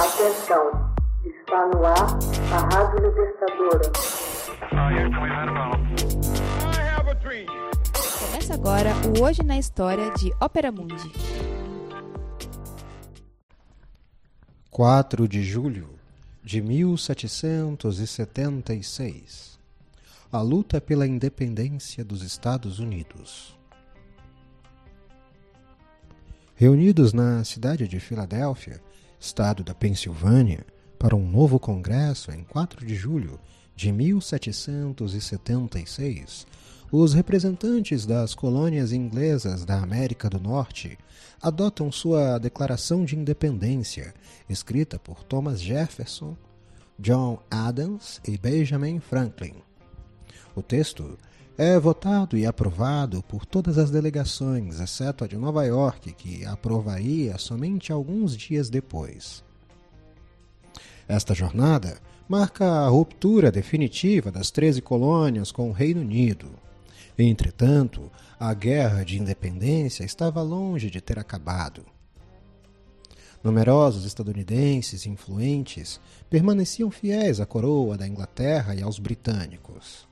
Atenção, está no ar a Rádio Libertadora. Começa agora o Hoje na História de Ópera Mundi. 4 de julho de 1776 A luta pela independência dos Estados Unidos. Reunidos na cidade de Filadélfia, estado da Pensilvânia, para um novo congresso em 4 de julho de 1776, os representantes das colônias inglesas da América do Norte adotam sua Declaração de Independência, escrita por Thomas Jefferson, John Adams e Benjamin Franklin. O texto é votado e aprovado por todas as delegações, exceto a de Nova York, que aprovaria somente alguns dias depois. Esta jornada marca a ruptura definitiva das 13 colônias com o Reino Unido. Entretanto, a guerra de independência estava longe de ter acabado. Numerosos estadunidenses influentes permaneciam fiéis à coroa da Inglaterra e aos britânicos.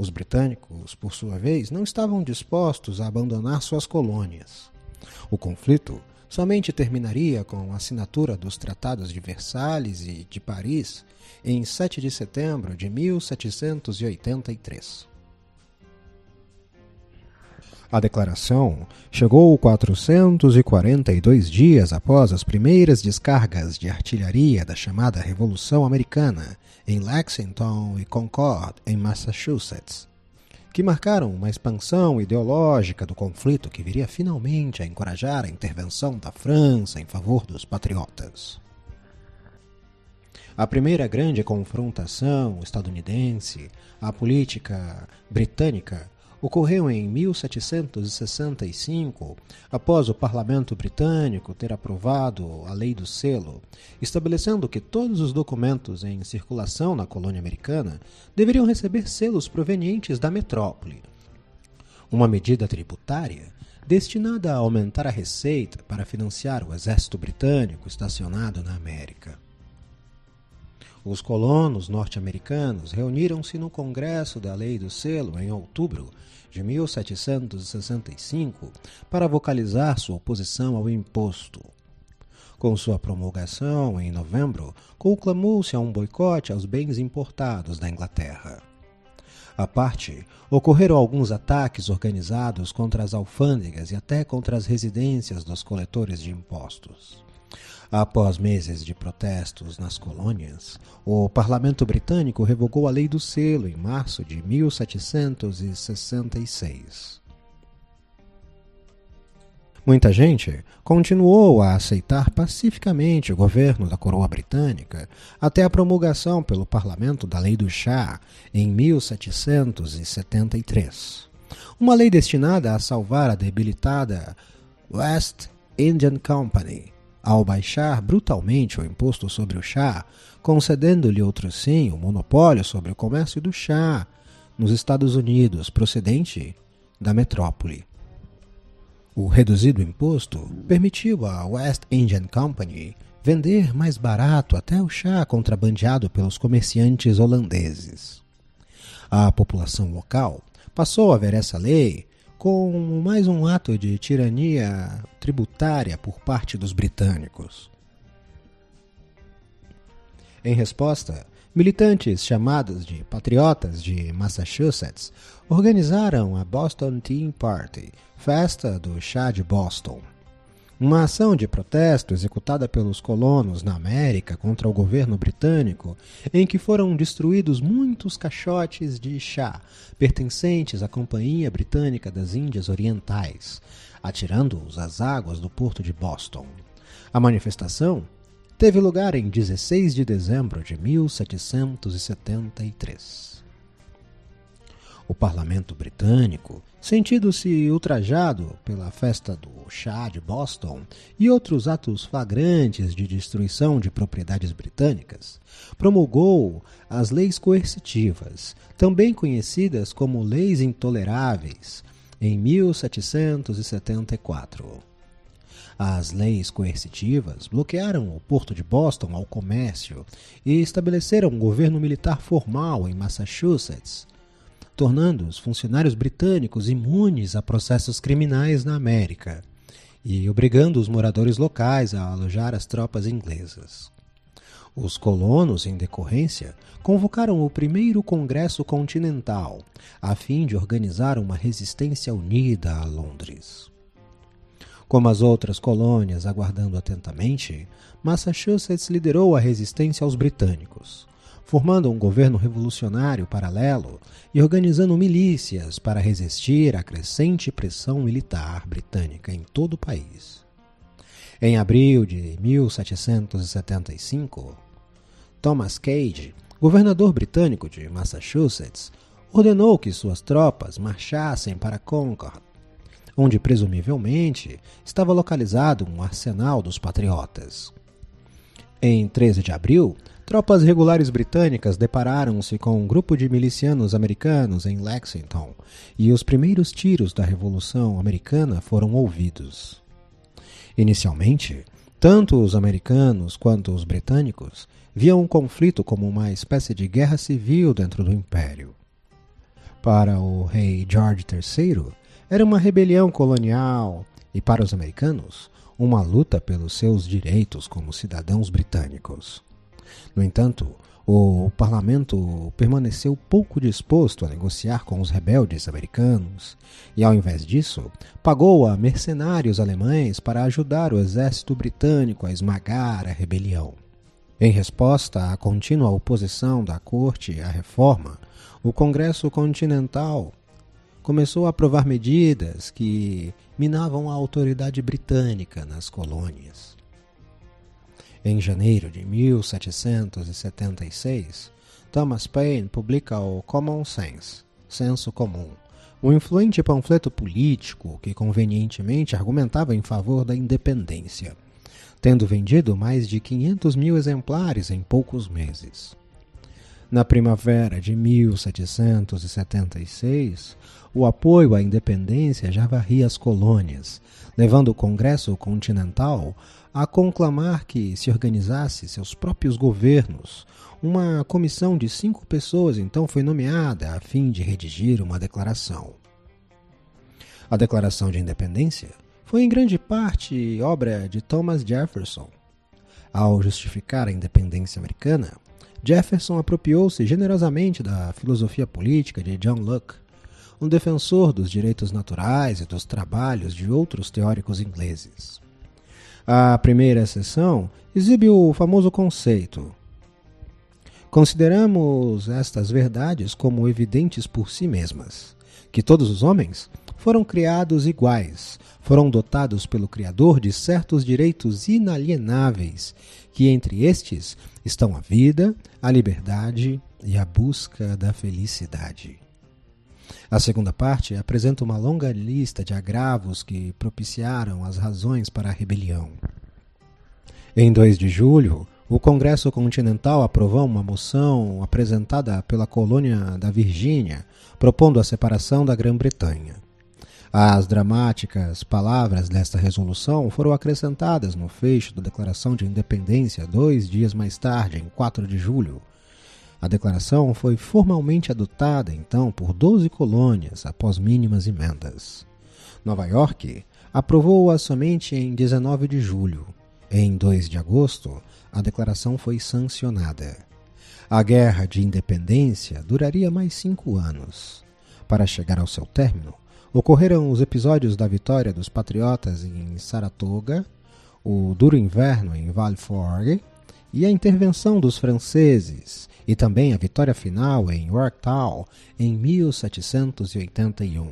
Os britânicos, por sua vez, não estavam dispostos a abandonar suas colônias. O conflito somente terminaria com a assinatura dos Tratados de Versalhes e de Paris em 7 de setembro de 1783. A declaração chegou 442 dias após as primeiras descargas de artilharia da chamada Revolução Americana em Lexington e Concord, em Massachusetts, que marcaram uma expansão ideológica do conflito que viria finalmente a encorajar a intervenção da França em favor dos patriotas. A primeira grande confrontação estadunidense à política britânica ocorreu em 1765, após o parlamento britânico ter aprovado a Lei do Selo, estabelecendo que todos os documentos em circulação na colônia americana deveriam receber selos provenientes da metrópole. Uma medida tributária destinada a aumentar a receita para financiar o exército britânico estacionado na América. Os colonos norte-americanos reuniram-se no Congresso da Lei do Selo em outubro de 1765 para vocalizar sua oposição ao imposto. Com sua promulgação em novembro, conclamou-se a um boicote aos bens importados da Inglaterra. À parte, ocorreram alguns ataques organizados contra as alfândegas e até contra as residências dos coletores de impostos. Após meses de protestos nas colônias, o parlamento britânico revogou a Lei do Selo em março de 1766. Muita gente continuou a aceitar pacificamente o governo da coroa britânica até a promulgação pelo parlamento da Lei do Chá em 1773. Uma lei destinada a salvar a debilitada West Indian Company ao baixar brutalmente o imposto sobre o chá, concedendo-lhe outro sim o monopólio sobre o comércio do chá nos Estados Unidos, procedente da metrópole. O reduzido imposto permitiu à West Indian Company vender mais barato até o chá contrabandeado pelos comerciantes holandeses. A população local passou a ver essa lei com mais um ato de tirania tributária por parte dos britânicos. Em resposta, militantes chamados de Patriotas de Massachusetts organizaram a Boston Tea Party, festa do chá de Boston. Uma ação de protesto executada pelos colonos na América contra o governo britânico, em que foram destruídos muitos caixotes de chá pertencentes à Companhia Britânica das Índias Orientais, atirando-os às águas do porto de Boston. A manifestação teve lugar em 16 de dezembro de 1773 o parlamento britânico, sentindo-se ultrajado pela festa do chá de Boston e outros atos flagrantes de destruição de propriedades britânicas, promulgou as leis coercitivas, também conhecidas como leis intoleráveis, em 1774. As leis coercitivas bloquearam o porto de Boston ao comércio e estabeleceram um governo militar formal em Massachusetts, tornando os funcionários britânicos imunes a processos criminais na América e obrigando os moradores locais a alojar as tropas inglesas. Os colonos, em decorrência, convocaram o primeiro Congresso Continental, a fim de organizar uma resistência unida a Londres. Como as outras colônias aguardando atentamente, Massachusetts liderou a resistência aos britânicos, formando um governo revolucionário paralelo e organizando milícias para resistir à crescente pressão militar britânica em todo o país. Em abril de 1775, Thomas Cage, governador britânico de Massachusetts, ordenou que suas tropas marchassem para Concord onde presumivelmente estava localizado um arsenal dos patriotas. Em 13 de abril, tropas regulares britânicas depararam-se com um grupo de milicianos americanos em Lexington e os primeiros tiros da Revolução Americana foram ouvidos. Inicialmente, tanto os americanos quanto os britânicos viam o conflito como uma espécie de guerra civil dentro do Império. Para o rei George III, era uma rebelião colonial e, para os americanos, uma luta pelos seus direitos como cidadãos britânicos. No entanto, o parlamento permaneceu pouco disposto a negociar com os rebeldes americanos e, ao invés disso, pagou a mercenários alemães para ajudar o exército britânico a esmagar a rebelião. Em resposta à contínua oposição da corte à reforma, o Congresso Continental começou a aprovar medidas que minavam a autoridade britânica nas colônias. Em janeiro de 1776, Thomas Paine publica o Common Sense, Senso Comum, um influente panfleto político que convenientemente argumentava em favor da independência, tendo vendido mais de 500 mil exemplares em poucos meses. Na primavera de 1776, o apoio à independência já varria as colônias, levando o Congresso Continental a conclamar que se organizasse seus próprios governos. Uma comissão de cinco pessoas então foi nomeada a fim de redigir uma declaração. A Declaração de Independência foi em grande parte obra de Thomas Jefferson. Ao justificar a independência americana, Jefferson apropriou-se generosamente da filosofia política de John Locke, um defensor dos direitos naturais e dos trabalhos de outros teóricos ingleses. A primeira seção exibe o famoso conceito. Consideramos estas verdades como evidentes por si mesmas, que todos os homens foram criados iguais, foram dotados pelo Criador de certos direitos inalienáveis, que entre estes estão a vida, a liberdade e a busca da felicidade. A segunda parte apresenta uma longa lista de agravos que propiciaram as razões para a rebelião. Em 2 de julho, o Congresso Continental aprovou uma moção apresentada pela colônia da Virgínia, propondo a separação da Grã-Bretanha. As dramáticas palavras desta resolução foram acrescentadas no fecho da Declaração de Independência dois dias mais tarde, em 4 de julho. A declaração foi formalmente adotada então por 12 colônias após mínimas emendas. Nova York aprovou-a somente em 19 de julho. Em 2 de agosto, a declaração foi sancionada. A Guerra de Independência duraria mais cinco anos. Para chegar ao seu término, ocorreram os episódios da vitória dos patriotas em Saratoga, o duro inverno em Valforgue e a intervenção dos franceses, e também a vitória final em Yorktown em 1781.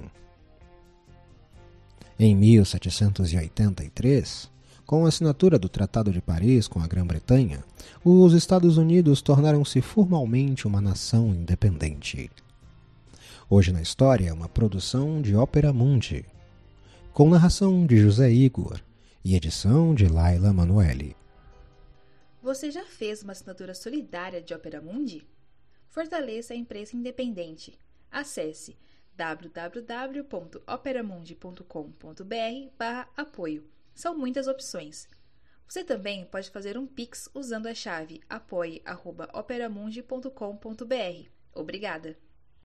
Em 1783, com a assinatura do Tratado de Paris com a Grã-Bretanha, os Estados Unidos tornaram-se formalmente uma nação independente. Hoje na História é uma produção de Ópera Mundi, com narração de José Igor e edição de Laila Manuelle. Você já fez uma assinatura solidária de Opera Mundi? Fortaleça a imprensa independente. Acesse www.operamundi.com.br/apoio São muitas opções. Você também pode fazer um Pix usando a chave apoie.operamundi.com.br. Obrigada!